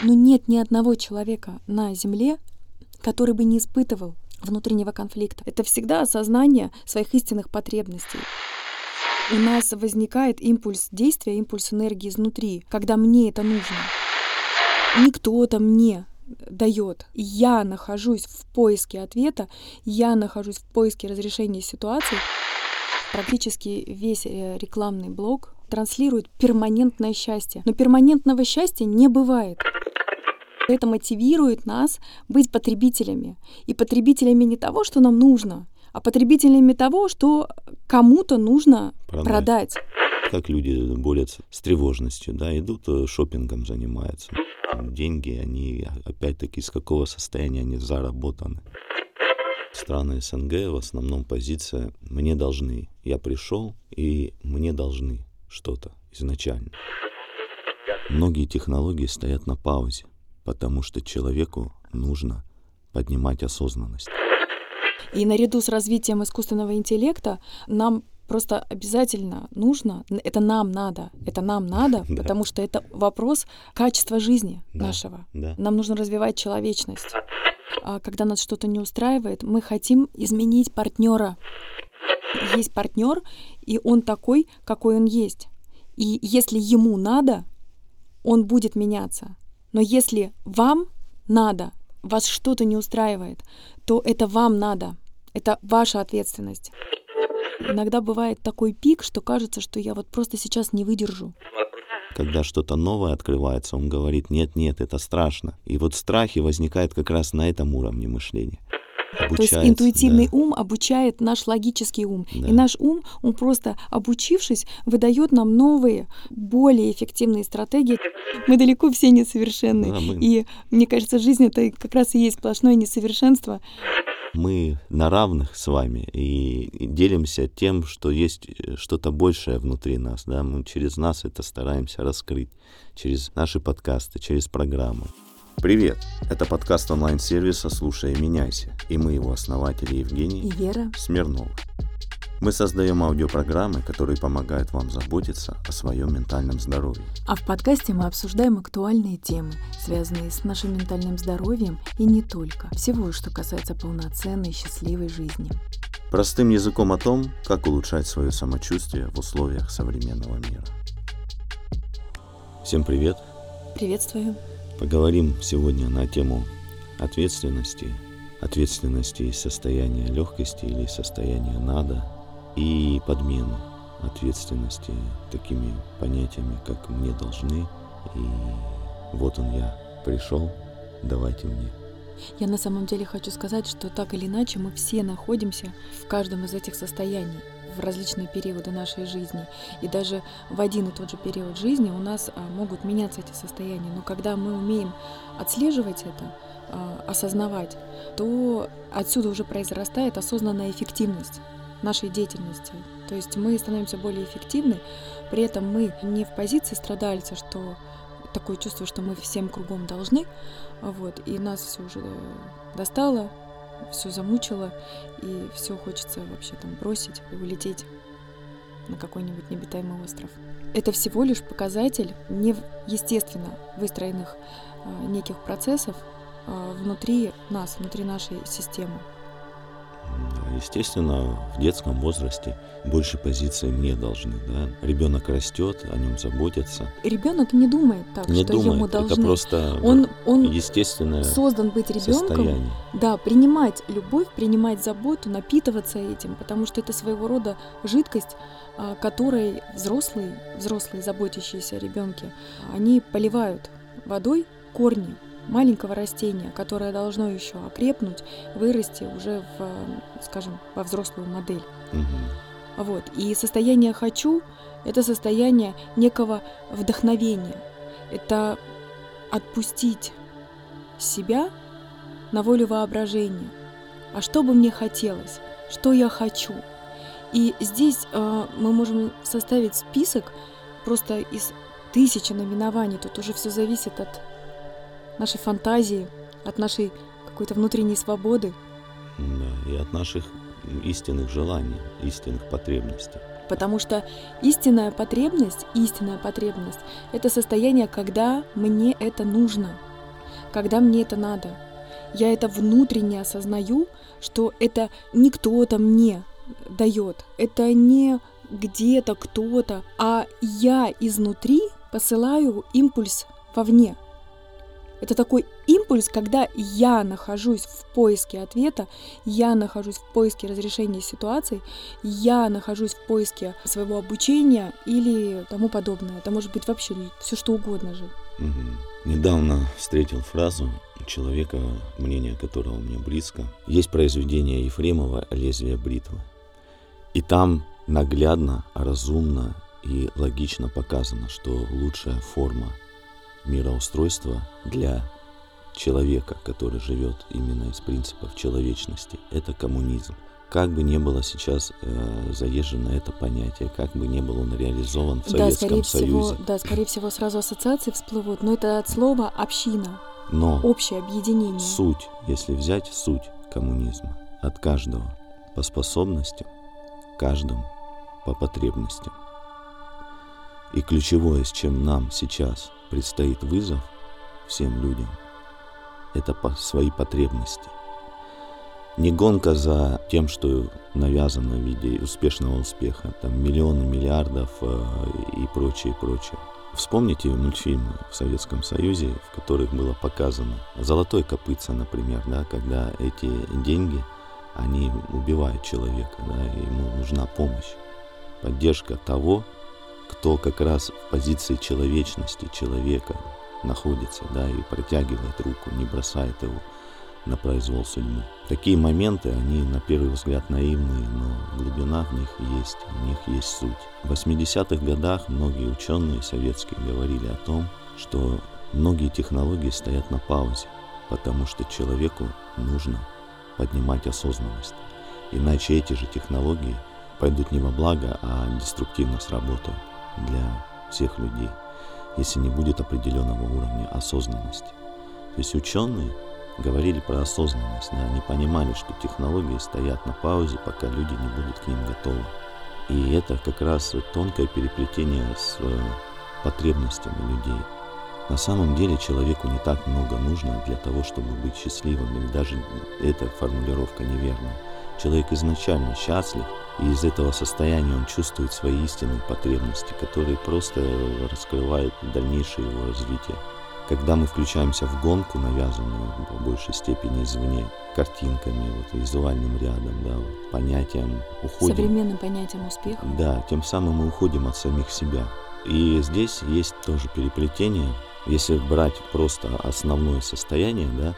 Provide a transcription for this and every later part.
Но нет ни одного человека на Земле, который бы не испытывал внутреннего конфликта. Это всегда осознание своих истинных потребностей. У нас возникает импульс действия, импульс энергии изнутри, когда мне это нужно. Не кто-то мне дает. Я нахожусь в поиске ответа, я нахожусь в поиске разрешения ситуации. Практически весь э, рекламный блок транслирует перманентное счастье. Но перманентного счастья не бывает. Это мотивирует нас быть потребителями. И потребителями не того, что нам нужно, а потребителями того, что кому-то нужно продать. продать. Как люди борются с тревожностью, да, идут э, шопингом занимаются. Деньги, они опять-таки из какого состояния они заработаны. Страны СНГ в основном позиция «мне должны». Я пришел, и мне должны что-то изначально. Многие технологии стоят на паузе потому что человеку нужно поднимать осознанность. И наряду с развитием искусственного интеллекта нам просто обязательно нужно, это нам надо, это нам надо, да. потому что это вопрос качества жизни да. нашего. Да. Нам нужно развивать человечность. А когда нас что-то не устраивает, мы хотим изменить партнера. Есть партнер, и он такой, какой он есть. И если ему надо, он будет меняться. Но если вам надо, вас что-то не устраивает, то это вам надо. Это ваша ответственность. Иногда бывает такой пик, что кажется, что я вот просто сейчас не выдержу. Когда что-то новое открывается, он говорит, нет, нет, это страшно. И вот страхи возникают как раз на этом уровне мышления. То есть интуитивный да. ум обучает наш логический ум. Да. И наш ум, он просто обучившись, выдает нам новые, более эффективные стратегии. Мы далеко все несовершенны. Да, мы... И мне кажется, жизнь это как раз и есть сплошное несовершенство. Мы на равных с вами и делимся тем, что есть э, что-то большее внутри нас. Да? Мы через нас это стараемся раскрыть, через наши подкасты, через программы. Привет! Это подкаст онлайн-сервиса «Слушай и меняйся» и мы его основатели Евгений и Вера Смирнова. Мы создаем аудиопрограммы, которые помогают вам заботиться о своем ментальном здоровье. А в подкасте мы обсуждаем актуальные темы, связанные с нашим ментальным здоровьем и не только. Всего, что касается полноценной, счастливой жизни. Простым языком о том, как улучшать свое самочувствие в условиях современного мира. Всем привет! Приветствую! Поговорим сегодня на тему ответственности, ответственности из состояния легкости или состояния надо и подмены ответственности такими понятиями, как «мне должны» и «вот он я пришел, давайте мне». Я на самом деле хочу сказать, что так или иначе мы все находимся в каждом из этих состояний в различные периоды нашей жизни. И даже в один и тот же период жизни у нас а, могут меняться эти состояния. Но когда мы умеем отслеживать это, а, осознавать, то отсюда уже произрастает осознанная эффективность нашей деятельности. То есть мы становимся более эффективны, при этом мы не в позиции страдальца, что такое чувство, что мы всем кругом должны, вот, и нас все уже достало, все замучило, и все хочется вообще там бросить и улететь на какой-нибудь необитаемый остров. Это всего лишь показатель не естественно выстроенных э, неких процессов э, внутри нас, внутри нашей системы. Естественно, в детском возрасте больше позиции мне должны. Да? Ребенок растет, о нем заботятся. Ребенок не думает так, не что думает, ему должны. Это просто он, он естественное создан быть ребенком. Состояние. Да, принимать любовь, принимать заботу, напитываться этим, потому что это своего рода жидкость, а, которой взрослые, взрослые, заботящиеся о ребенке, они поливают водой корни маленького растения, которое должно еще окрепнуть, вырасти уже в, скажем, во взрослую модель. Угу. Вот. И состояние хочу – это состояние некого вдохновения. Это отпустить себя на волю воображения. А что бы мне хотелось? Что я хочу? И здесь э, мы можем составить список просто из тысячи наименований. Тут уже все зависит от нашей фантазии, от нашей какой-то внутренней свободы. Да, и от наших истинных желаний, истинных потребностей. Потому что истинная потребность, истинная потребность — это состояние, когда мне это нужно, когда мне это надо. Я это внутренне осознаю, что это не кто-то мне дает, это не где-то кто-то, а я изнутри посылаю импульс вовне. Это такой импульс, когда я нахожусь в поиске ответа, я нахожусь в поиске разрешения ситуации, я нахожусь в поиске своего обучения или тому подобное. Это может быть вообще все что угодно же. Угу. Недавно встретил фразу человека, мнение которого мне близко. Есть произведение Ефремова «Лезвие бритвы». И там наглядно, разумно и логично показано, что лучшая форма мироустройства для человека, который живет именно из принципов человечности, это коммунизм. Как бы не было сейчас э, заезжено это понятие, как бы не был он реализован в да, Советском скорее Союзе. Всего, да, скорее всего, сразу ассоциации всплывут, но это от слова община, Но общее объединение. суть, если взять суть коммунизма, от каждого по способностям, каждому по потребностям. И ключевое, с чем нам сейчас предстоит вызов всем людям, это по свои потребности. Не гонка за тем, что навязано в виде успешного успеха, там миллионы миллиардов э, и прочее, прочее. Вспомните мультфильмы в Советском Союзе, в которых было показано «Золотой копытца», например, да, когда эти деньги, они убивают человека, да, ему нужна помощь, поддержка того, кто как раз в позиции человечности человека находится, да, и протягивает руку, не бросает его на произвол судьбы. Такие моменты, они на первый взгляд наивные, но глубина в них есть, в них есть суть. В 80-х годах многие ученые советские говорили о том, что многие технологии стоят на паузе, потому что человеку нужно поднимать осознанность. Иначе эти же технологии пойдут не во благо, а деструктивно сработают для всех людей, если не будет определенного уровня осознанности. То есть ученые говорили про осознанность, да, они понимали, что технологии стоят на паузе, пока люди не будут к ним готовы. И это как раз тонкое переплетение с э, потребностями людей. На самом деле человеку не так много нужно для того, чтобы быть счастливым, или даже эта формулировка неверная. Человек изначально счастлив, и из этого состояния он чувствует свои истинные потребности, которые просто раскрывают дальнейшее его развитие. Когда мы включаемся в гонку, навязанную по большей степени извне, картинками, вот, визуальным рядом, да, вот, понятием, уходим. Современным понятием успеха. Да, тем самым мы уходим от самих себя. И здесь есть тоже переплетение. Если брать просто основное состояние, да,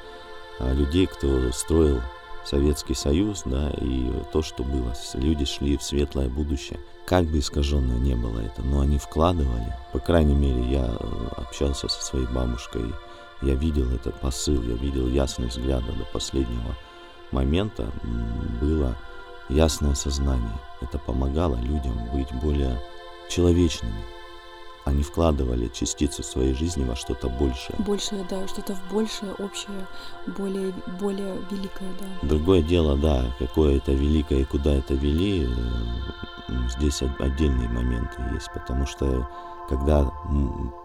а, людей, кто строил Советский Союз, да, и то, что было. Люди шли в светлое будущее. Как бы искаженное не было это, но они вкладывали. По крайней мере, я э, общался со своей бабушкой, я видел этот посыл, я видел ясность взгляда до последнего момента. Было ясное сознание. Это помогало людям быть более человечными, они вкладывали частицу своей жизни во что-то большее. Большее, да, что-то в большее, общее, более, более великое, да. Другое дело, да, какое это великое и куда это вели, э, здесь отдельные моменты есть, потому что когда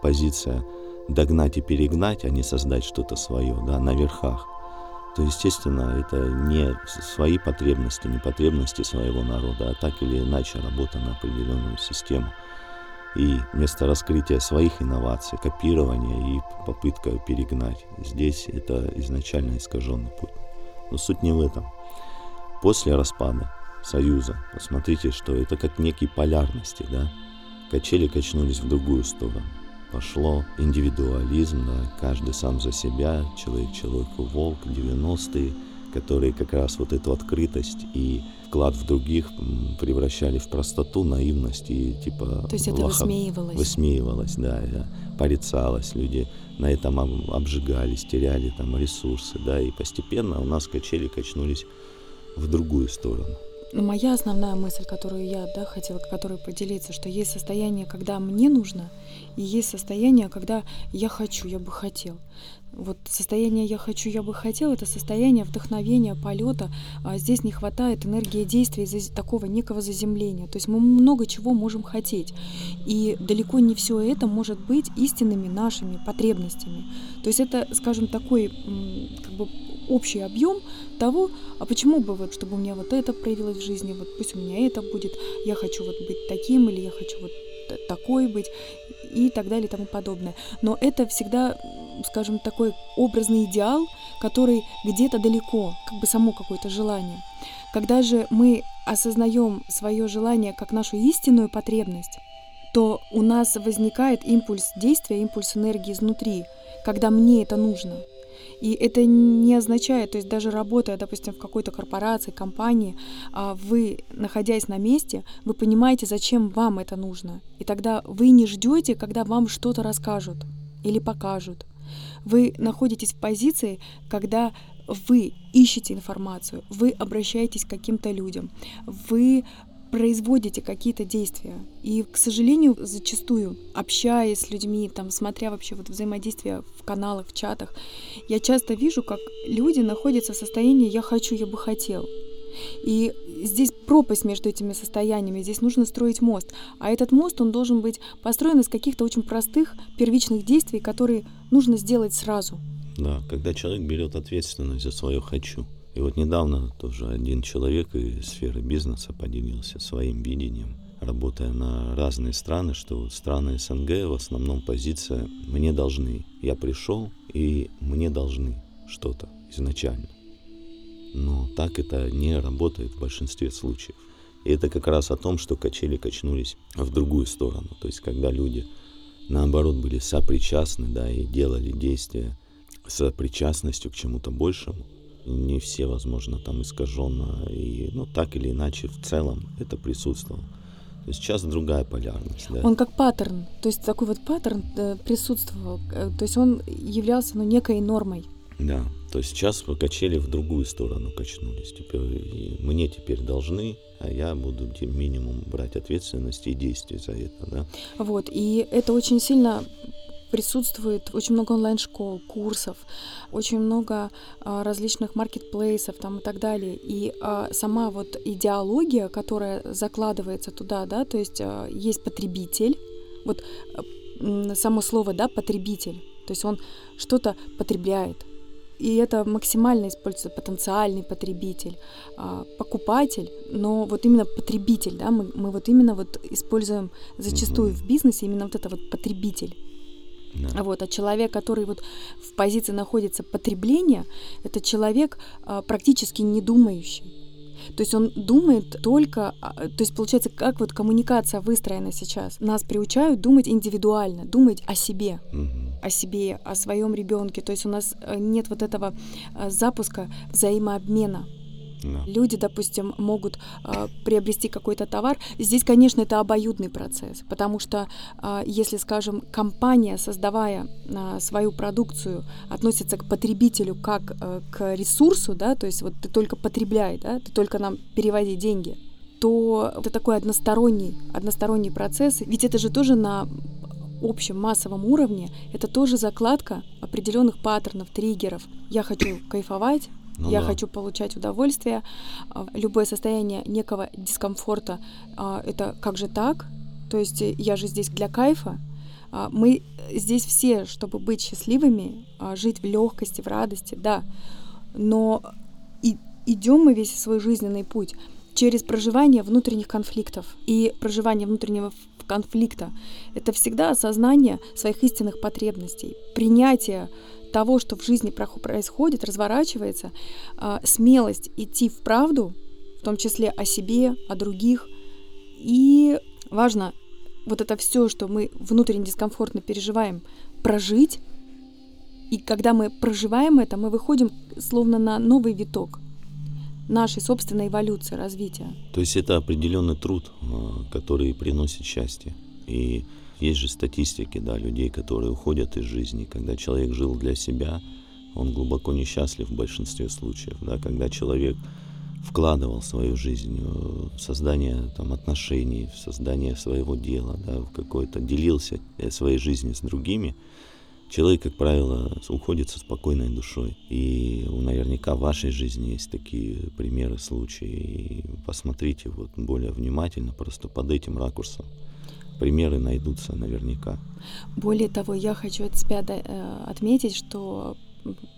позиция догнать и перегнать, а не создать что-то свое, да, на верхах, то, естественно, это не свои потребности, не потребности своего народа, а так или иначе работа на определенную систему – и вместо раскрытия своих инноваций, копирования и попытка перегнать. Здесь это изначально искаженный путь. Но суть не в этом. После распада Союза, посмотрите, что это как некий полярности, да? Качели качнулись в другую сторону. Пошло индивидуализм, да, каждый сам за себя, человек человеку волк, 90-е, которые как раз вот эту открытость и вклад в других превращали в простоту, наивность и типа... То есть это лоха... высмеивалось? Высмеивалось, да, да, порицалось. Люди на этом обжигались, теряли там ресурсы, да, и постепенно у нас качели качнулись в другую сторону. Моя основная мысль, которую я да, хотела, которой поделиться, что есть состояние, когда мне нужно, и есть состояние, когда я хочу, я бы хотел. Вот состояние «я хочу, я бы хотел» — это состояние вдохновения, полета. А здесь не хватает энергии действия из-за такого некого заземления. То есть мы много чего можем хотеть. И далеко не все это может быть истинными нашими потребностями. То есть это, скажем, такой как бы общий объем того, а почему бы вот, чтобы у меня вот это проявилось в жизни, вот пусть у меня это будет, я хочу вот быть таким, или я хочу вот такой быть, и так далее и тому подобное. Но это всегда, скажем, такой образный идеал, который где-то далеко, как бы само какое-то желание. Когда же мы осознаем свое желание как нашу истинную потребность, то у нас возникает импульс действия, импульс энергии изнутри, когда мне это нужно – и это не означает, то есть даже работая, допустим, в какой-то корпорации, компании, а, вы, находясь на месте, вы понимаете, зачем вам это нужно. И тогда вы не ждете, когда вам что-то расскажут или покажут. Вы находитесь в позиции, когда вы ищете информацию, вы обращаетесь к каким-то людям, вы производите какие-то действия. И, к сожалению, зачастую, общаясь с людьми, там, смотря вообще вот взаимодействие в каналах, в чатах, я часто вижу, как люди находятся в состоянии «я хочу, я бы хотел». И здесь пропасть между этими состояниями, здесь нужно строить мост. А этот мост, он должен быть построен из каких-то очень простых первичных действий, которые нужно сделать сразу. Да, когда человек берет ответственность за свое «хочу», и вот недавно тоже один человек из сферы бизнеса поделился своим видением, работая на разные страны, что страны СНГ в основном позиция «мне должны». Я пришел, и мне должны что-то изначально. Но так это не работает в большинстве случаев. И это как раз о том, что качели качнулись в другую сторону. То есть, когда люди, наоборот, были сопричастны, да, и делали действия с причастностью к чему-то большему, не все, возможно, там искаженно, и, ну, так или иначе, в целом это присутствовало. То есть сейчас другая полярность. Да. Он как паттерн, то есть такой вот паттерн э, присутствовал, э, то есть он являлся ну, некой нормой. Да, то есть сейчас качели в другую сторону качнулись. Теперь, мне теперь должны, а я буду тем минимум брать ответственность и действия за это. Да? Вот, и это очень сильно присутствует очень много онлайн-школ, курсов, очень много а, различных маркетплейсов там и так далее. И а, сама вот идеология, которая закладывается туда, да, то есть а, есть потребитель, вот само слово, да, потребитель, то есть он что-то потребляет, и это максимально используется потенциальный потребитель, покупатель, но вот именно потребитель, да, мы, мы вот именно вот используем зачастую в бизнесе именно вот это вот потребитель. Да. Вот, а человек, который вот в позиции находится потребления, это человек а, практически не думающий. То есть он думает только, а, то есть получается, как вот коммуникация выстроена сейчас. Нас приучают думать индивидуально, думать о себе, угу. о себе, о своем ребенке. То есть у нас э, нет вот этого а, запуска взаимообмена. Люди, допустим, могут э, приобрести какой-то товар. Здесь, конечно, это обоюдный процесс, потому что э, если, скажем, компания, создавая э, свою продукцию, относится к потребителю как э, к ресурсу, да, то есть вот ты только потребляй, да, ты только нам переводи деньги, то это такой односторонний, односторонний процесс. Ведь это же тоже на общем массовом уровне, это тоже закладка определенных паттернов, триггеров. Я хочу кайфовать, ну, я да. хочу получать удовольствие. А, любое состояние некого дискомфорта а, это как же так? То есть э, я же здесь для кайфа. А, мы здесь все, чтобы быть счастливыми, жить в легкости, в радости, да. Но и идем мы весь свой жизненный путь через проживание внутренних конфликтов. И проживание внутреннего конфликта — это всегда осознание своих истинных потребностей, принятие того, что в жизни происходит, разворачивается, а, смелость идти в правду, в том числе о себе, о других. И важно вот это все, что мы внутренне дискомфортно переживаем, прожить. И когда мы проживаем это, мы выходим словно на новый виток нашей собственной эволюции, развития. То есть это определенный труд, а, который приносит счастье. И есть же статистики, да, людей, которые уходят из жизни. Когда человек жил для себя, он глубоко несчастлив в большинстве случаев. Да, когда человек вкладывал свою жизнь в создание там, отношений, в создание своего дела, да, в какое-то делился э, своей жизнью с другими, человек, как правило, уходит со спокойной душой. И наверняка в вашей жизни есть такие примеры, случаи. И посмотрите вот более внимательно, просто под этим ракурсом. Примеры найдутся наверняка. Более того, я хочу от себя э, отметить, что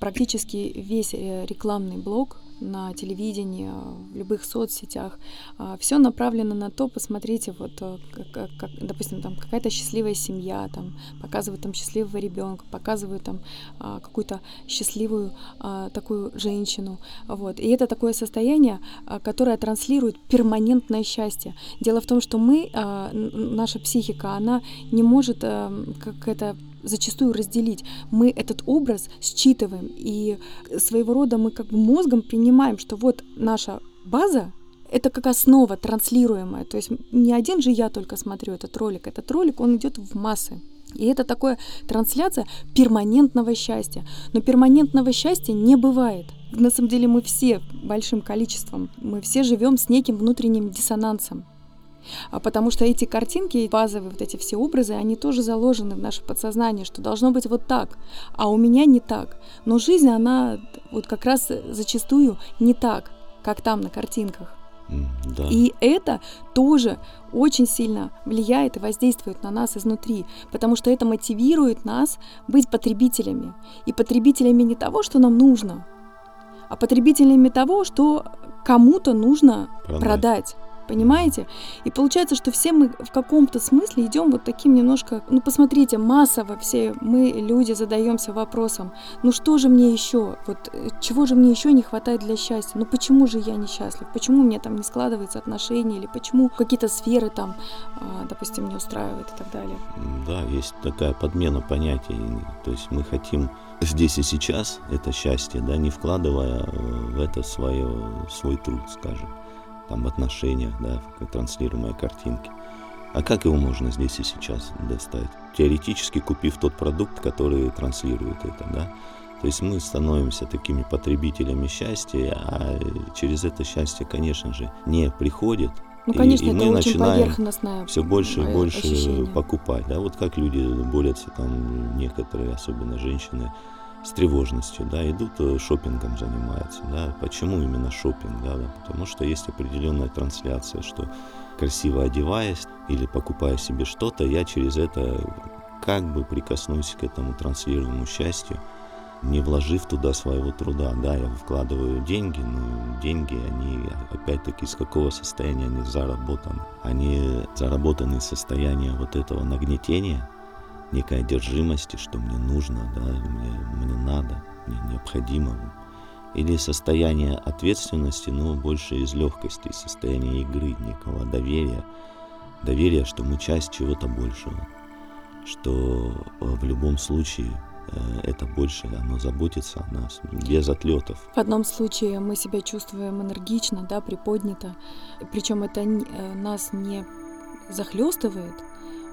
практически весь э, рекламный блок на телевидении, в любых соцсетях. А, Все направлено на то, посмотрите, вот, э, как, как, допустим, там какая-то счастливая семья, там, показывают там счастливого ребенка, показывают там а, какую-то счастливую а, такую женщину. Вот. И это такое состояние, которое транслирует перманентное счастье. Дело в том, что мы, наша психика, она не может как это зачастую разделить. Мы этот образ считываем, и своего рода мы как бы мозгом принимаем, что вот наша база это как основа транслируемая. То есть не один же я только смотрю этот ролик. Этот ролик, он идет в массы. И это такое трансляция перманентного счастья. Но перманентного счастья не бывает. На самом деле мы все большим количеством, мы все живем с неким внутренним диссонансом. А потому что эти картинки, базовые вот эти все образы, они тоже заложены в наше подсознание, что должно быть вот так, а у меня не так. Но жизнь, она вот как раз зачастую не так, как там на картинках. Да. И это тоже очень сильно влияет и воздействует на нас изнутри, потому что это мотивирует нас быть потребителями. И потребителями не того, что нам нужно, а потребителями того, что кому-то нужно продать. продать. Понимаете? И получается, что все мы в каком-то смысле идем вот таким немножко, ну посмотрите, массово все мы, люди, задаемся вопросом, ну что же мне еще, вот э, чего же мне еще не хватает для счастья, ну почему же я несчастлив, почему мне там не складываются отношения, или почему какие-то сферы там, а, допустим, не устраивают и так далее. Да, есть такая подмена понятий, то есть мы хотим здесь и сейчас это счастье, да, не вкладывая э, в это свое, свой труд, скажем там, в отношениях, да, в транслируемой картинке. А как его можно здесь и сейчас достать? Теоретически купив тот продукт, который транслирует это, да? То есть мы становимся такими потребителями счастья, а через это счастье, конечно же, не приходит. Ну, конечно, и, и мы начинаем все больше и больше ощущение. покупать. Да? Вот как люди борются, там некоторые, особенно женщины, с тревожностью, да, идут э, шопингом занимаются, да. Почему именно шопинг, да, да? Потому что есть определенная трансляция, что красиво одеваясь или покупая себе что-то, я через это как бы прикоснусь к этому транслируемому счастью, не вложив туда своего труда. Да, я вкладываю деньги, но деньги, они опять-таки из какого состояния они заработаны? Они заработаны из состояния вот этого нагнетения, некой одержимости, что мне нужно, да, мне, мне надо, мне необходимо. Или состояние ответственности, но больше из легкости, из состояния игры, некого доверия. Доверия, что мы часть чего-то большего. Что э, в любом случае э, это больше, оно заботится о нас, без отлетов. В одном случае мы себя чувствуем энергично, да, приподнято, причем это э, нас не захлестывает,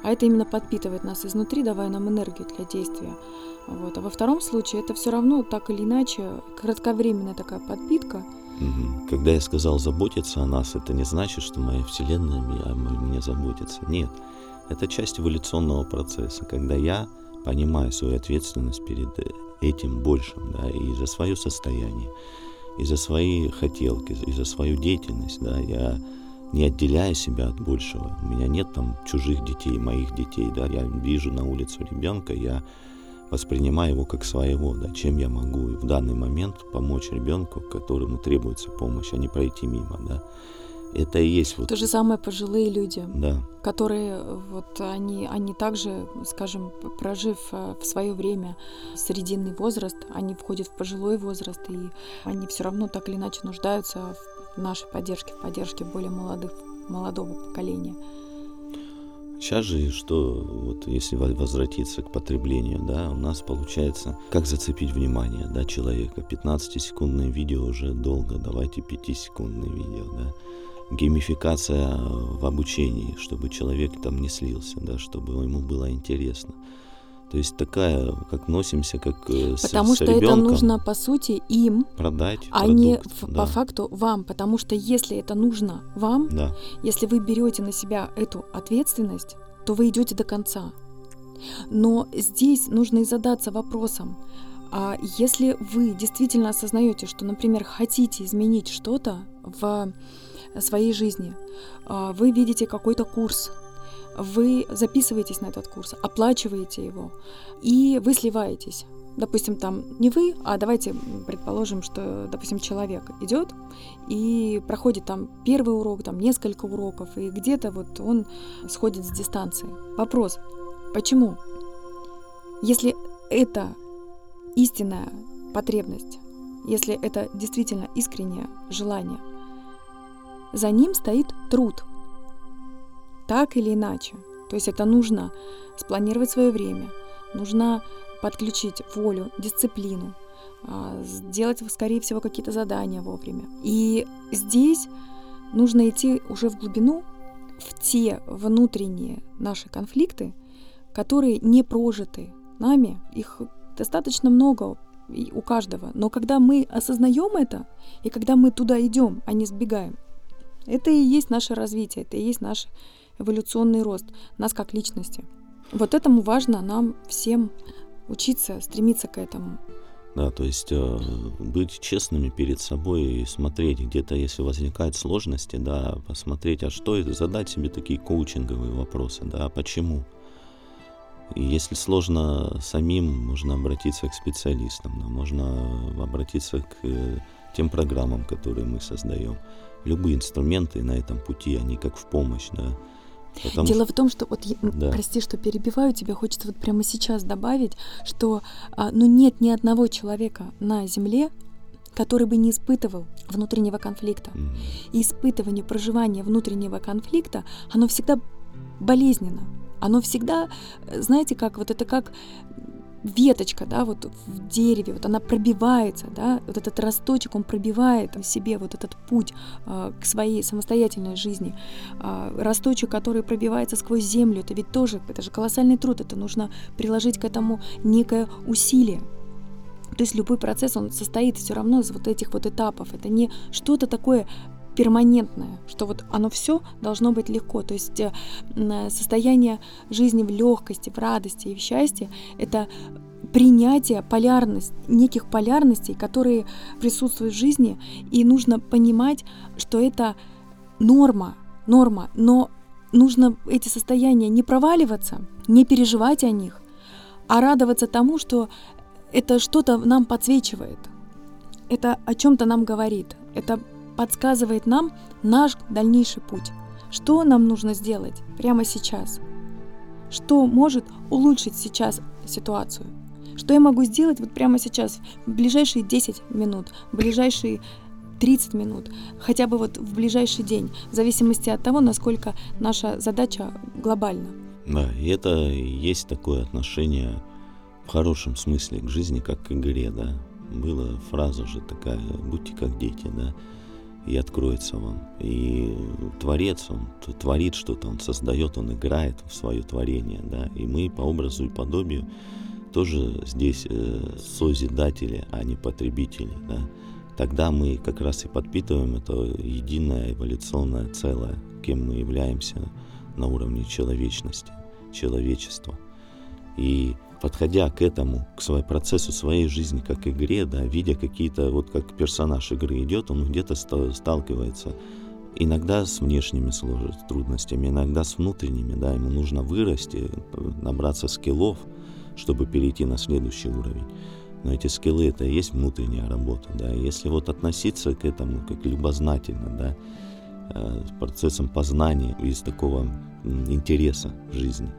а это именно подпитывает нас изнутри, давая нам энергию для действия. Вот. А во втором случае это все равно так или иначе кратковременная такая подпитка. Когда я сказал заботиться о нас, это не значит, что моя Вселенная о мне заботится. Нет, это часть эволюционного процесса, когда я понимаю свою ответственность перед этим большим, да, и за свое состояние, и за свои хотелки, и за свою деятельность, да, я не отделяя себя от большего. У меня нет там чужих детей, моих детей, да, я вижу на улице ребенка, я воспринимаю его как своего, да, чем я могу в данный момент помочь ребенку, которому требуется помощь, а не пройти мимо, да. Это и есть вот... То же самое пожилые люди, да. которые вот они, они также, скажем, прожив э, в свое время срединный возраст, они входят в пожилой возраст, и они все равно так или иначе нуждаются в нашей поддержки, в поддержке более молодых, молодого поколения. Сейчас же, что вот если возвратиться к потреблению, да, у нас получается, как зацепить внимание, да, человека. 15-секундное видео уже долго, давайте 5-секундное видео, да. То есть такая, как носимся, как э, с, Потому с что это нужно, по сути, им, продать а не продукт, ф- да, по факту вам. Потому что если это нужно вам, Да, если вы берете на себя эту ответственность, то вы идете до конца. Но здесь нужно и задаться вопросом, а если вы действительно осознаете, что, например, хотите изменить что-то в своей жизни, а, вы видите какой-то курс, вы записываетесь на этот курс, оплачиваете его, и вы сливаетесь. Допустим, там не вы, а давайте предположим, что, допустим, человек идет и проходит там первый урок, там несколько уроков, и где-то вот он сходит с дистанции. Вопрос, почему? Если это истинная потребность, если это действительно искреннее желание, за ним стоит труд. Так или иначе. То есть это нужно спланировать свое время, нужно подключить волю, дисциплину, а, сделать, скорее всего, какие-то задания вовремя. И здесь нужно идти уже в глубину, в те внутренние наши конфликты, которые не прожиты нами, их достаточно много у каждого. Но когда мы осознаем это, и когда мы туда идем, а не сбегаем, это и есть наше развитие, это и есть наш эволюционный рост, нас как личности. Вот этому важно нам всем учиться, стремиться к этому. да, то есть э, быть честными перед собой и смотреть, где-то, если возникают сложности, да, посмотреть, а что это, задать себе такие коучинговые вопросы, да, а почему? И если сложно самим, можно обратиться к специалистам, да, можно обратиться к э, тем программам, которые мы создаем. Любые инструменты на этом пути, они как в помощь, да. Потому Дело что- в том, что вот Да. прости, что перебиваю, тебе хочется вот прямо сейчас добавить, что а, ну нет ни одного человека на Земле, который бы не испытывал внутреннего конфликта. Мгм. И испытывание, проживание внутреннего конфликта, оно всегда болезненно. Оно всегда, э, знаете, как вот это как веточка, да, вот в дереве, вот она пробивается, да, вот этот росточек, он пробивает себе вот этот путь а, к своей самостоятельной жизни. А, росточек, который пробивается сквозь землю, это ведь тоже, это же колоссальный труд, это нужно приложить к этому некое усилие. То есть любой процесс, он состоит все равно из вот этих вот этапов. Это не что-то такое перманентное, что вот оно все должно быть легко. То есть э, м, состояние жизни в легкости, в радости и в счастье – это принятие полярность, неких полярностей, которые присутствуют в жизни, и нужно понимать, что это норма, норма, но нужно эти состояния не проваливаться, не переживать о них, а радоваться тому, что это что-то нам подсвечивает, это о чем-то нам говорит, это подсказывает нам наш дальнейший путь. Что нам нужно сделать прямо сейчас? Что может улучшить сейчас ситуацию? Что я могу сделать вот прямо сейчас, в ближайшие 10 минут, в ближайшие 30 минут, хотя бы вот в ближайший день, в зависимости от того, насколько наша задача глобальна. Да, и это есть такое отношение в хорошем смысле к жизни, как к игре, да. Была фраза же такая, будьте как дети, да, и откроется вам. И творец, он творит что-то, он создает, он играет в свое творение, да, и мы по образу и подобию тоже здесь э, созидатели, а не потребители, да. Тогда мы как раз и подпитываем это единое эволюционное целое, кем мы являемся на уровне человечности, человечества. И подходя к этому, к своему процессу своей жизни, как игре, да, видя какие-то, вот как персонаж игры идет, он где-то ста- сталкивается иногда с внешними трудностями, иногда с внутренними, да, ему нужно вырасти, э, набраться скиллов, чтобы перейти на следующий уровень. Но эти скиллы это и есть внутренняя работа, да. Если вот относиться к этому как любознательно, да, э, с процессом познания из такого интереса в жизни,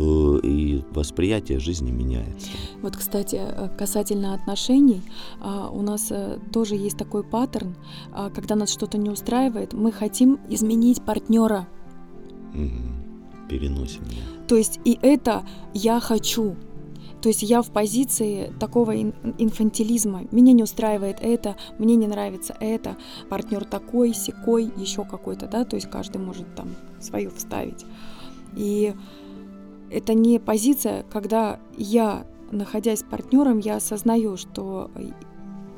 то и восприятие жизни меняется. Вот, кстати, э, касательно отношений, а, у нас э, тоже есть такой паттерн, а, когда нас что-то не устраивает, мы хотим изменить партнера. Мгм. Переносим. да. То есть и это я хочу. То есть я в позиции такого ин- инфантилизма. Меня не устраивает это, мне не нравится это, партнер такой, секой, еще какой-то, да, то есть каждый может там свое вставить. И это не позиция, когда я, находясь партнером, я осознаю, что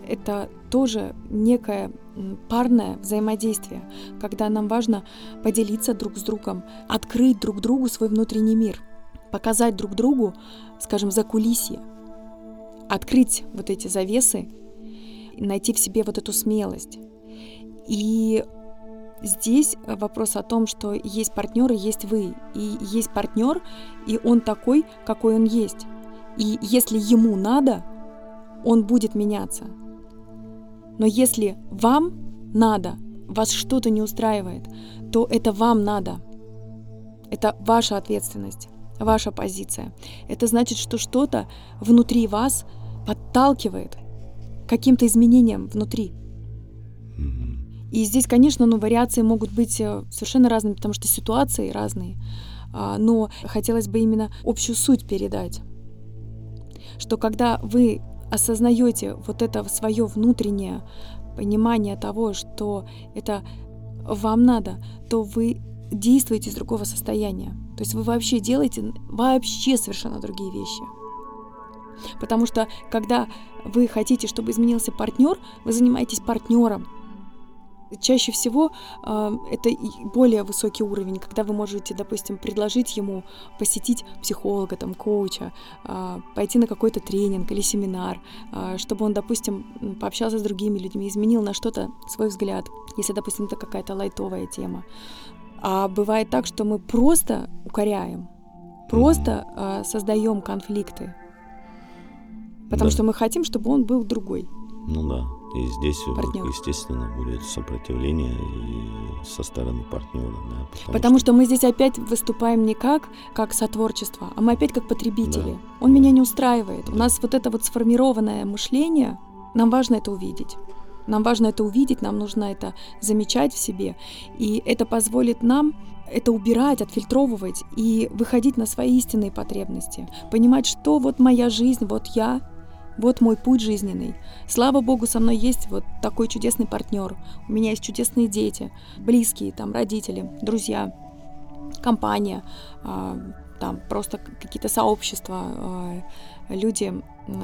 это тоже некое парное взаимодействие, когда нам важно поделиться друг с другом, открыть друг другу свой внутренний мир, показать друг другу, скажем, за кулисье, открыть вот эти завесы, найти в себе вот эту смелость. И здесь вопрос о том, что есть партнер и есть вы. И есть партнер, и он такой, какой он есть. И если ему надо, он будет меняться. Но если вам надо, вас что-то не устраивает, то это вам надо. Это ваша ответственность, ваша позиция. Это значит, что что-то внутри вас подталкивает каким-то изменениям внутри. И здесь, конечно, ну, вариации могут быть э, совершенно разными, потому что ситуации разные. А, но хотелось бы именно общую суть передать. Что когда вы осознаете вот это свое внутреннее понимание того, что это вам надо, то вы действуете из другого состояния. То есть вы вообще делаете вообще совершенно другие вещи. Потому что когда вы хотите, чтобы изменился партнер, вы занимаетесь партнером, Чаще всего э, это более высокий уровень, когда вы можете, допустим, предложить ему посетить психолога, там, коуча, э, пойти на какой-то тренинг или семинар, э, чтобы он, допустим, пообщался с другими людьми, изменил на что-то свой взгляд, если, допустим, это какая-то лайтовая тема. А бывает так, что мы просто укоряем, просто э, создаем конфликты, потому да. что мы хотим, чтобы он был другой. Ну да. И здесь, Партнер. естественно, будет сопротивление и со стороны партнера. Да, потому потому что... что мы здесь опять выступаем не как, как сотворчество, а мы опять как потребители. Да. Он меня не устраивает. Да. У нас вот это вот сформированное мышление, нам важно это увидеть. Нам важно это увидеть, нам нужно это замечать в себе. И это позволит нам это убирать, отфильтровывать и выходить на свои истинные потребности. Понимать, что вот моя жизнь, вот я, вот мой путь жизненный. Слава Богу, со мной есть вот такой чудесный партнер. У меня есть чудесные дети, близкие, там, родители, друзья, компания, э, там просто какие-то сообщества, э, люди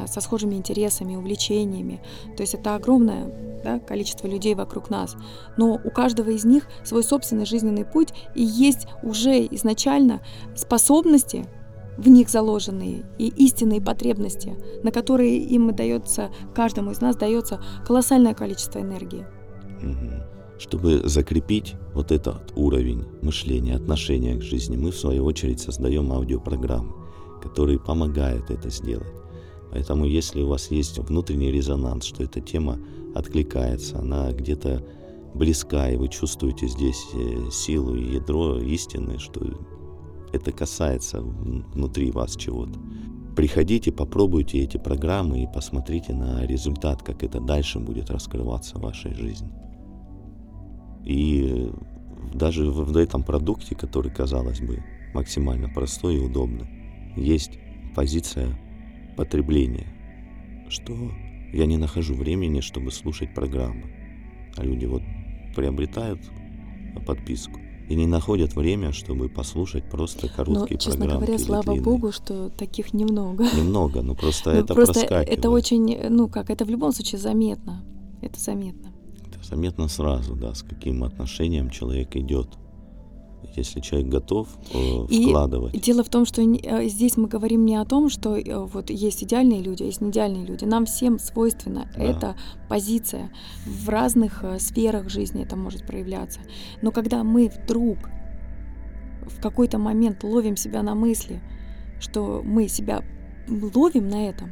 со схожими интересами, увлечениями. То есть это огромное да, количество людей вокруг нас. Но у каждого из них свой собственный жизненный путь и есть уже изначально способности в них заложенные и истинные потребности, на которые им дается, каждому из нас дается колоссальное количество энергии. Чтобы закрепить вот этот уровень мышления, отношения к жизни, мы в свою очередь создаем аудиопрограммы, которые помогают это сделать. Поэтому если у вас есть внутренний резонанс, что эта тема откликается, она где-то близка, и вы чувствуете здесь э, силу и ядро истины, что это касается внутри вас чего-то. Приходите, попробуйте эти программы и посмотрите на результат, как это дальше будет раскрываться в вашей жизни. И даже в этом продукте, который, казалось бы, максимально простой и удобный, есть позиция потребления, что я не нахожу времени, чтобы слушать программы. А люди вот приобретают подписку и не находят время, чтобы послушать просто короткие но, честно программки. говоря, слава длинные. богу, что таких немного. Немного, но просто ну, это просто проскакивает. Это очень, ну как, это в любом случае заметно. Это заметно. Это заметно сразу, да, с каким отношением человек идет если человек готов э, вкладывать. И дело в том, что э, здесь мы говорим не о том, что э, вот есть идеальные люди, а есть неидеальные люди. Нам всем свойственно да. эта позиция. В разных э, сферах жизни это может проявляться. Но когда мы вдруг в какой-то момент ловим себя на мысли, что мы себя ловим на этом,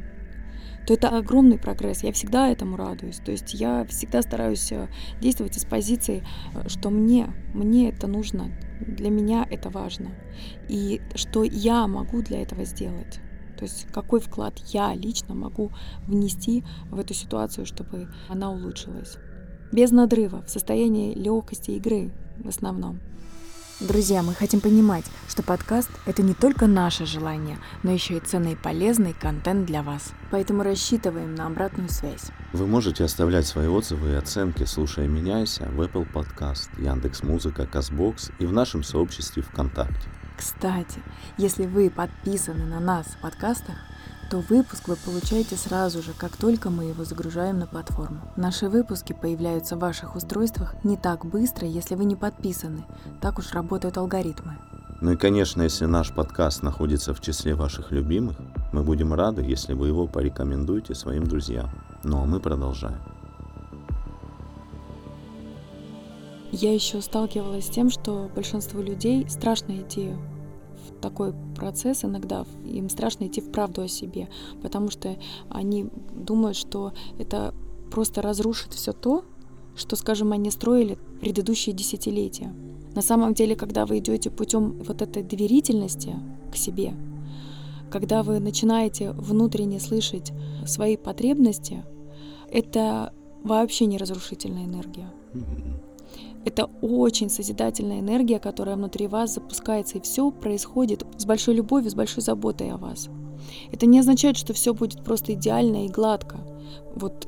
то это огромный прогресс. Я всегда этому радуюсь. То есть я всегда стараюсь э, действовать из позиции, э, что мне, мне это нужно, для меня это важно. И что я могу для этого сделать. То есть какой вклад я лично могу внести в эту ситуацию, чтобы она улучшилась. Без надрыва, в состоянии легкости игры в основном. Друзья, мы хотим понимать, что подкаст — это не только наше желание, но еще и ценный и полезный контент для вас. Поэтому рассчитываем на обратную связь. Вы можете оставлять свои отзывы и оценки, слушая «Меняйся» в Apple Podcast, Яндекс.Музыка, Казбокс и в нашем сообществе ВКонтакте. Кстати, если вы подписаны на нас в подкастах, то выпуск вы получаете сразу же, как только мы его загружаем на платформу. Наши выпуски появляются в ваших устройствах не так быстро, если вы не подписаны. Так уж работают алгоритмы. Ну и, конечно, если наш подкаст находится в числе ваших любимых, мы будем рады, если вы его порекомендуете своим друзьям. Ну а мы продолжаем. Я еще сталкивалась с тем, что большинству людей страшно идти такой процесс иногда, им страшно идти в правду о себе, потому что они думают, что это просто разрушит все то, что, скажем, они строили предыдущие десятилетия. На самом деле, когда вы идете путем вот этой доверительности к себе, когда вы начинаете внутренне слышать свои потребности, это вообще не разрушительная энергия. Это очень созидательная энергия, которая внутри вас запускается, и все происходит с большой любовью, с большой заботой о вас. Это не означает, что все будет просто идеально и гладко. Вот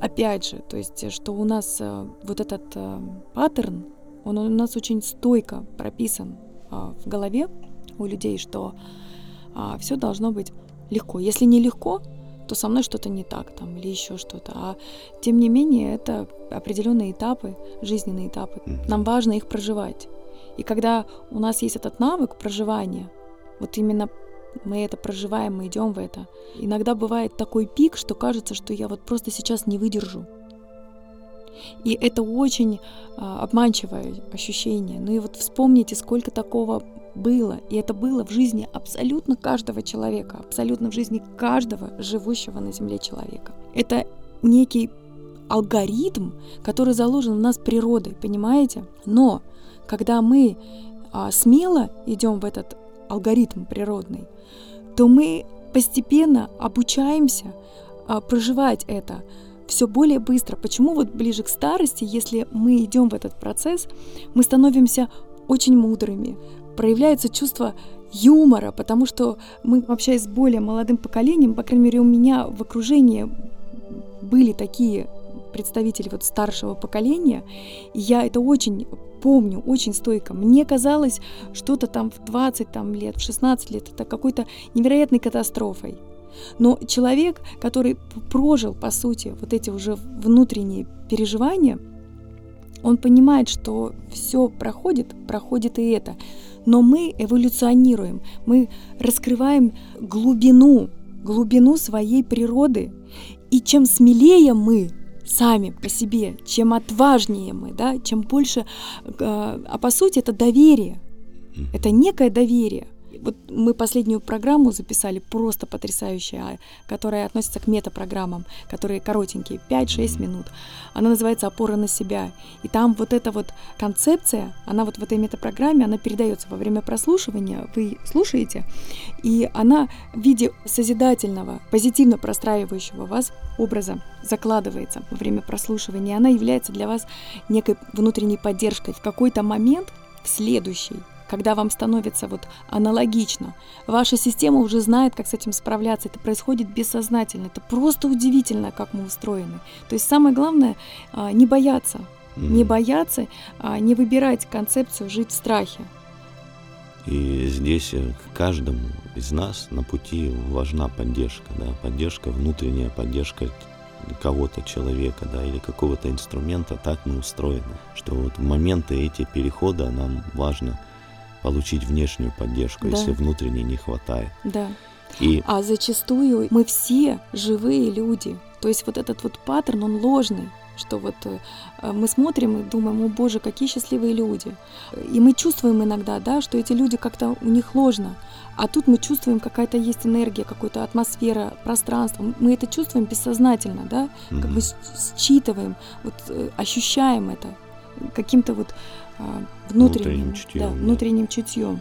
опять же, то есть, что у нас э, вот этот э, паттерн, он у нас очень стойко прописан э, в голове у людей, что э, все должно быть легко. Если не легко, то со мной что-то не так там или еще что-то. А тем не менее, это определенные этапы, жизненные этапы. Нам важно их проживать. И когда у нас есть этот навык проживания, вот именно мы это проживаем, мы идем в это. Иногда бывает такой пик, что кажется, что я вот просто сейчас не выдержу. И это очень а, обманчивое ощущение. Ну и вот вспомните, сколько такого было. И это было в жизни абсолютно каждого человека, абсолютно в жизни каждого живущего на Земле человека. Это некий алгоритм, который заложен в нас природой, понимаете? Но когда мы а, смело идем в этот алгоритм природный, то мы постепенно обучаемся а, проживать это все более быстро. Почему вот ближе к старости, если мы идем в этот процесс, мы становимся очень мудрыми, проявляется чувство юмора, потому что мы, общаясь с более молодым поколением, по крайней мере, у меня в окружении были такие представители вот старшего поколения, и я это очень помню, очень стойко. Мне казалось, что-то там в 20 там, лет, в 16 лет, это какой-то невероятной катастрофой. Но человек, который прожил, по сути, вот эти уже внутренние переживания, он понимает, что все проходит, проходит и это. Но мы эволюционируем, мы раскрываем глубину, глубину своей природы. И чем смелее мы сами по себе, чем отважнее мы, да, чем больше, э, а по сути это доверие, это некое доверие. Вот мы последнюю программу записали, просто потрясающая, которая относится к метапрограммам, которые коротенькие, 5-6 минут. Она называется «Опора на себя». И там вот эта вот концепция, она вот в этой метапрограмме, она передается во время прослушивания, вы слушаете, и она в виде созидательного, позитивно простраивающего вас образа закладывается во время прослушивания. Она является для вас некой внутренней поддержкой. В какой-то момент, в следующий, когда вам становится вот аналогично. Ваша система уже знает, как с этим справляться. Это происходит бессознательно. Это просто удивительно, как мы устроены. То есть самое главное а, не бояться. Mm-hmm. Не бояться, а не выбирать концепцию жить в страхе. И здесь э, каждому из нас на пути важна поддержка, да, поддержка, внутренняя поддержка кого-то, человека, да, или какого-то инструмента, так мы устроены, что вот моменты эти перехода нам важно – получить внешнюю поддержку, да. если внутренней не хватает. Да. И... А зачастую мы все живые люди. То есть вот этот вот паттерн, он ложный что вот э, мы смотрим и думаем, о боже, какие счастливые люди. И мы чувствуем иногда, да, что эти люди как-то у них ложно. А тут мы чувствуем, какая-то есть энергия, какая-то атмосфера, пространство. Мы это чувствуем бессознательно, да, mm-hmm. как бы считываем, вот э, ощущаем это каким-то вот внутренним, внутренним чутьем. Да, внутренним чутьем.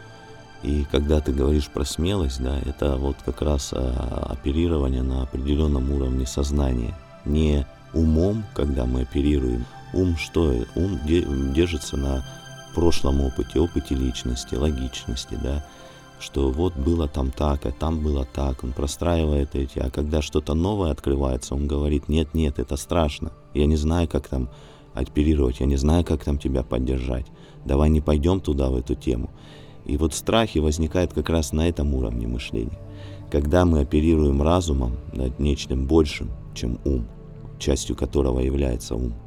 И когда ты говоришь про смелость, да, это вот как раз а, оперирование на определенном уровне сознания. Не умом, когда мы оперируем. Ум что? Ум держится на прошлом опыте, опыте личности, логичности, да, что вот было там так, а там было так, он простраивает эти, а когда что-то новое открывается, он говорит, нет, нет, это страшно, я не знаю, как там оперировать, я не знаю, как там тебя поддержать. Давай не пойдем туда, в эту тему. И вот страхи возникают как раз на этом уровне мышления. Когда мы оперируем разумом над нечто большим, чем ум, частью которого является ум –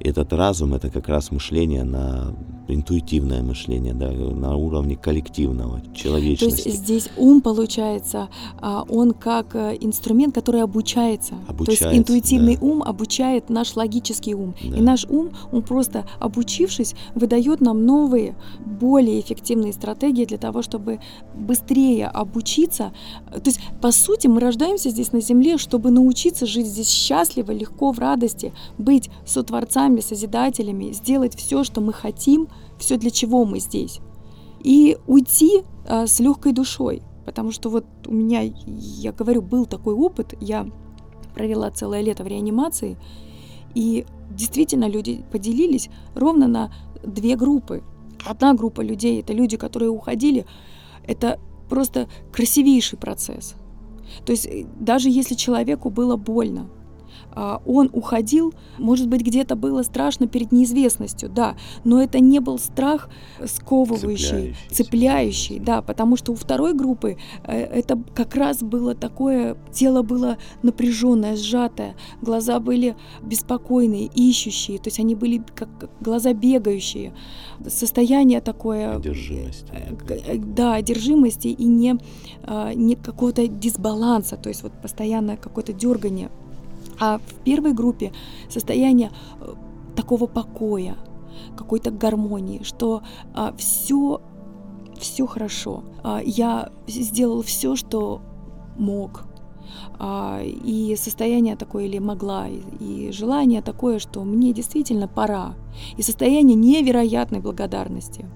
этот разум это как раз мышление на интуитивное мышление, да, на уровне коллективного, человечности. То есть здесь ум, получается, а, он как э, инструмент, который обучается. обучается То есть интуитивный да. ум обучает наш логический ум. Да. И наш ум, он просто обучившись, выдает нам новые, более эффективные стратегии для того, чтобы быстрее обучиться. То есть, по сути, мы рождаемся здесь на Земле, чтобы научиться жить здесь счастливо, легко, в радости, быть сотворцами, созидателями, сделать все, что мы хотим, все, для чего мы здесь. И уйти а, с легкой душой. Потому что вот у меня, я говорю, был такой опыт, я провела целое лето в реанимации, и действительно люди поделились ровно на две группы. Одна группа людей — это люди, которые уходили, это просто красивейший процесс. То есть э, даже если человеку было больно, он уходил, может быть, где-то было страшно перед неизвестностью, да, но это не был страх сковывающий, цепляющий, цепляющий да, потому что у второй группы э, это как раз было такое, тело было напряженное, сжатое, глаза были беспокойные, ищущие, то есть они были как глаза бегающие, состояние такое... Одержимости. Э, да, одержимости и не, а, не какого-то дисбаланса, то есть вот постоянное какое-то дергание а в первой группе состояние э, такого покоя, какой-то гармонии, что а, все, все хорошо. А, я сделал все, что мог. А, и состояние такое или могла, и, и желание такое, что мне действительно пора. И состояние невероятной благодарности.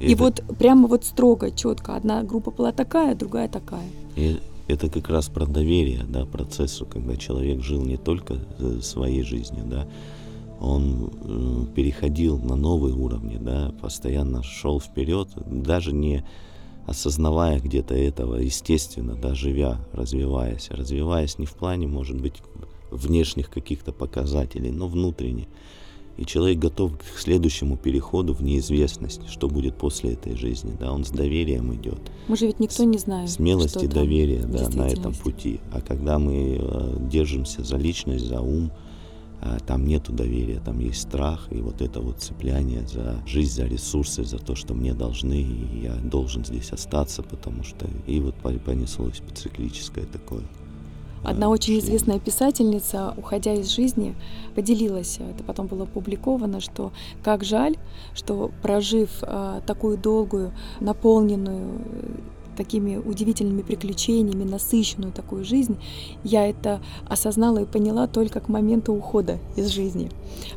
И, и это... вот прямо вот строго, четко. Одна группа была такая, другая такая. И это как раз про доверие, да, процессу, когда человек жил не только своей жизнью, да, он э, переходил на новые уровни, да, постоянно шел вперед, даже не осознавая где-то этого, естественно, да, живя, развиваясь, развиваясь не в плане, может быть, внешних каких-то показателей, но внутренне. И человек готов к следующему переходу в неизвестность, что будет после этой жизни. Да, он с доверием идет. Мы же ведь никто не знает. Смелость и доверие да, на этом пути. А когда мы э, держимся за личность, за ум, э, там нету доверия, там есть страх и вот это вот цепляние за жизнь, за ресурсы, за то, что мне должны, и я должен здесь остаться, потому что и вот понеслось циклическое такое. Одна очень известная писательница, уходя из жизни, поделилась, это потом было опубликовано, что как жаль, что прожив а, такую долгую, наполненную такими удивительными приключениями, насыщенную такую жизнь, я это осознала и поняла только к моменту ухода из жизни.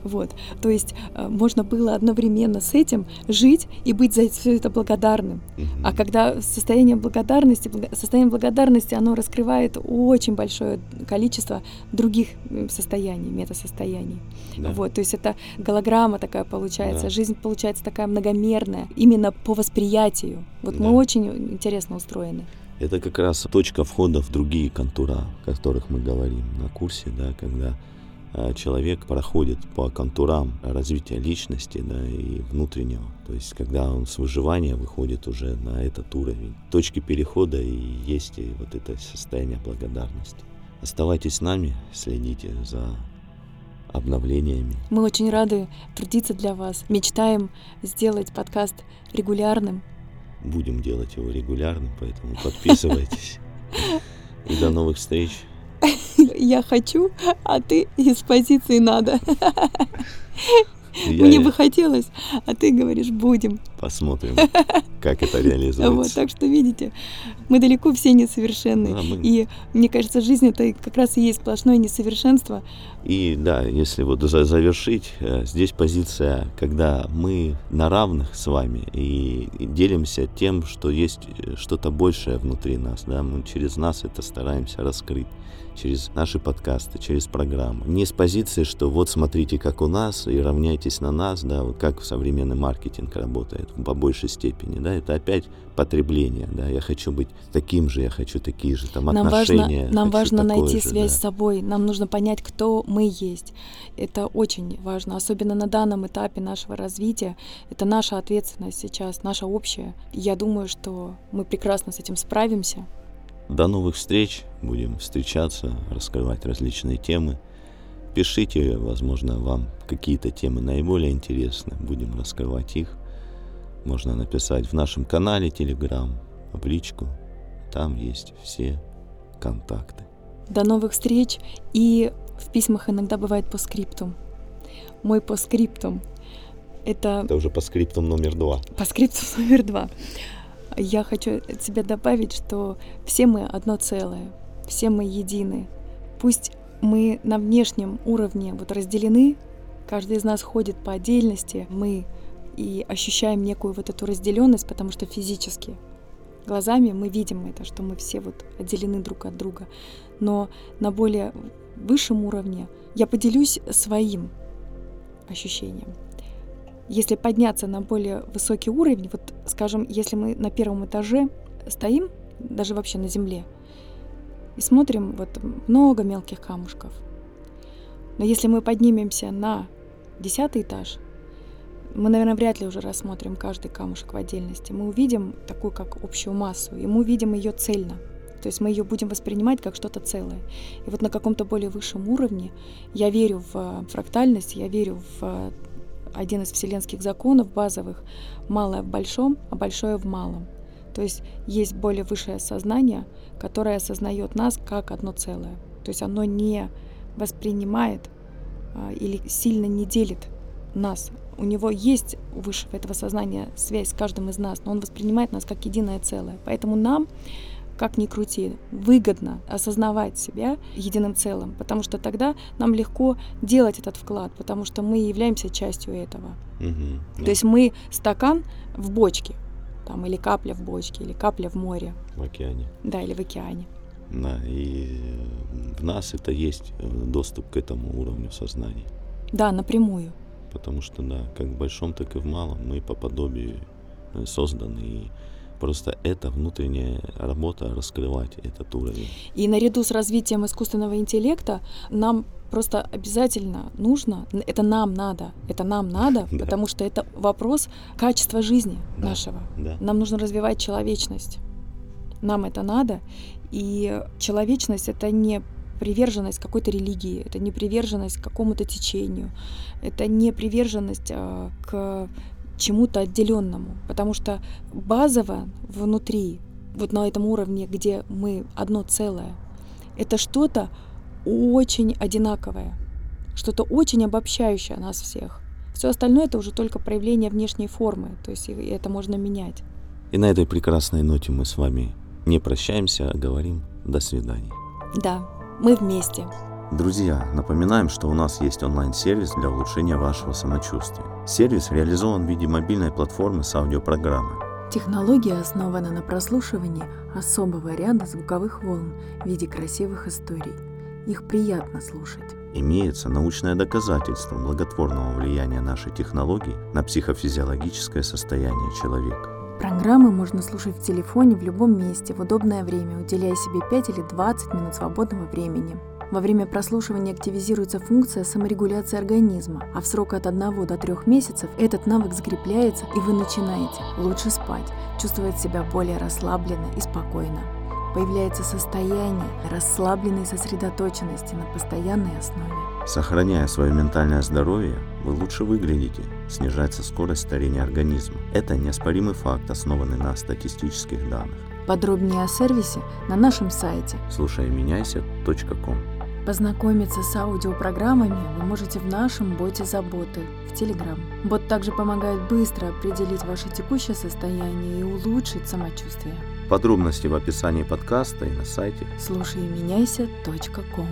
Вот. То есть э, можно было одновременно с этим жить и быть за все это благодарным. А когда состояние благодарности, состояние благодарности, оно раскрывает очень большое количество других состояний, метасостояний. Да. Вот. То есть это голограмма такая получается, да. жизнь получается такая многомерная, именно по восприятию. Вот да. мы очень интересно интересно устроены. Это как раз точка входа в другие контура, о которых мы говорим на курсе, да, когда а, человек проходит по контурам развития личности да, и внутреннего. То есть, когда он с выживания выходит уже на этот уровень. Точки перехода и есть и вот это состояние благодарности. Оставайтесь с нами, следите за обновлениями. Мы очень рады трудиться для вас. Мечтаем сделать подкаст регулярным, будем делать его регулярно, поэтому подписывайтесь. И до новых встреч. Я хочу, а ты из позиции надо. Я... Мне бы хотелось, а ты говоришь, будем. Посмотрим, как это реализуется. Вот, так что, видите, мы далеко все несовершенны. Да, мы... И мне кажется, жизнь это как раз и есть сплошное несовершенство. И да, если вот завершить, э, здесь позиция, когда мы на равных с вами и делимся тем, что есть э, что-то большее внутри нас, да, мы через нас это стараемся раскрыть через наши подкасты, через программы. Не с позиции, что вот смотрите, как у нас, и равняйтесь на нас, да, вот как современный маркетинг работает, по большей степени, да, это опять потребление, да, я хочу быть таким же, я хочу такие же там нам отношения. Важно, нам важно найти же, связь да. с собой, нам нужно понять, кто мы есть. Это очень важно, особенно на данном этапе нашего развития. Это наша ответственность сейчас, наша общая. Я думаю, что мы прекрасно с этим справимся. До новых встреч, будем встречаться, раскрывать различные темы. Пишите, возможно, вам какие-то темы наиболее интересны, будем раскрывать их. Можно написать в нашем канале Telegram, в личку. Там есть все контакты. До новых встреч. И в письмах иногда бывает по скриптум. Мой по скриптум. Это... Это уже по скриптум номер два. По скриптум номер два. Я хочу от себя добавить, что все мы одно целое, все мы едины. Пусть мы на внешнем уровне вот разделены, каждый из нас ходит по отдельности, мы и ощущаем некую вот эту разделенность, потому что физически глазами мы видим это, что мы все вот отделены друг от друга. Но на более высшем уровне я поделюсь своим ощущением. Если подняться на более высокий уровень, вот, скажем, если мы на первом этаже стоим, даже вообще на земле, и смотрим вот много мелких камушков. Но если мы поднимемся на десятый этаж, мы, наверное, вряд ли уже рассмотрим каждый камушек в отдельности. Мы увидим такую как общую массу, и мы увидим ее цельно. То есть мы ее будем воспринимать как что-то целое. И вот на каком-то более высшем уровне я верю в фрактальность, я верю в один из вселенских законов базовых малое в большом, а большое в малом. То есть есть более высшее сознание, которое осознает нас как одно целое. То есть оно не воспринимает а, или сильно не делит нас. У него есть у высшего этого сознания связь с каждым из нас, но он воспринимает нас как единое целое. Поэтому нам как ни крути, выгодно осознавать себя единым целым, потому что тогда нам легко делать этот вклад, потому что мы являемся частью этого. Угу, да. То есть мы стакан в бочке, там, или капля в бочке, или капля в море. В океане. Да, или в океане. Да, и в нас это есть э, доступ к этому уровню сознания. Да, напрямую. Потому что, да, как в большом, так и в малом мы по подобию э, созданы. И Просто это внутренняя работа раскрывать этот уровень. И наряду с развитием искусственного интеллекта нам просто обязательно нужно, это нам надо, это нам надо, да. потому что это вопрос качества жизни да. нашего. Да. Нам нужно развивать человечность. Нам это надо. И человечность это не приверженность какой-то религии, это не приверженность какому-то течению, это не приверженность э, к чему-то отделенному, потому что базово внутри, вот на этом уровне, где мы одно целое, это что-то очень одинаковое, что-то очень обобщающее нас всех. Все остальное это уже только проявление внешней формы, то есть это можно менять. И на этой прекрасной ноте мы с вами не прощаемся, а говорим до свидания. Да, мы вместе. Друзья, напоминаем, что у нас есть онлайн-сервис для улучшения вашего самочувствия. Сервис реализован в виде мобильной платформы с аудиопрограммой. Технология основана на прослушивании особого ряда звуковых волн в виде красивых историй. Их приятно слушать. Имеется научное доказательство благотворного влияния нашей технологии на психофизиологическое состояние человека. Программы можно слушать в телефоне в любом месте в удобное время, уделяя себе 5 или 20 минут свободного времени. Во время прослушивания активизируется функция саморегуляции организма, а в срок от 1 до 3 месяцев этот навык закрепляется, и вы начинаете лучше спать, чувствовать себя более расслабленно и спокойно. Появляется состояние расслабленной сосредоточенности на постоянной основе. Сохраняя свое ментальное здоровье, вы лучше выглядите, снижается скорость старения организма. Это неоспоримый факт, основанный на статистических данных. Подробнее о сервисе на нашем сайте слушайменяйся.ком Познакомиться с аудиопрограммами вы можете в нашем боте заботы в Telegram. Бот также помогает быстро определить ваше текущее состояние и улучшить самочувствие. Подробности в описании подкаста и на сайте слушайменяйся.ком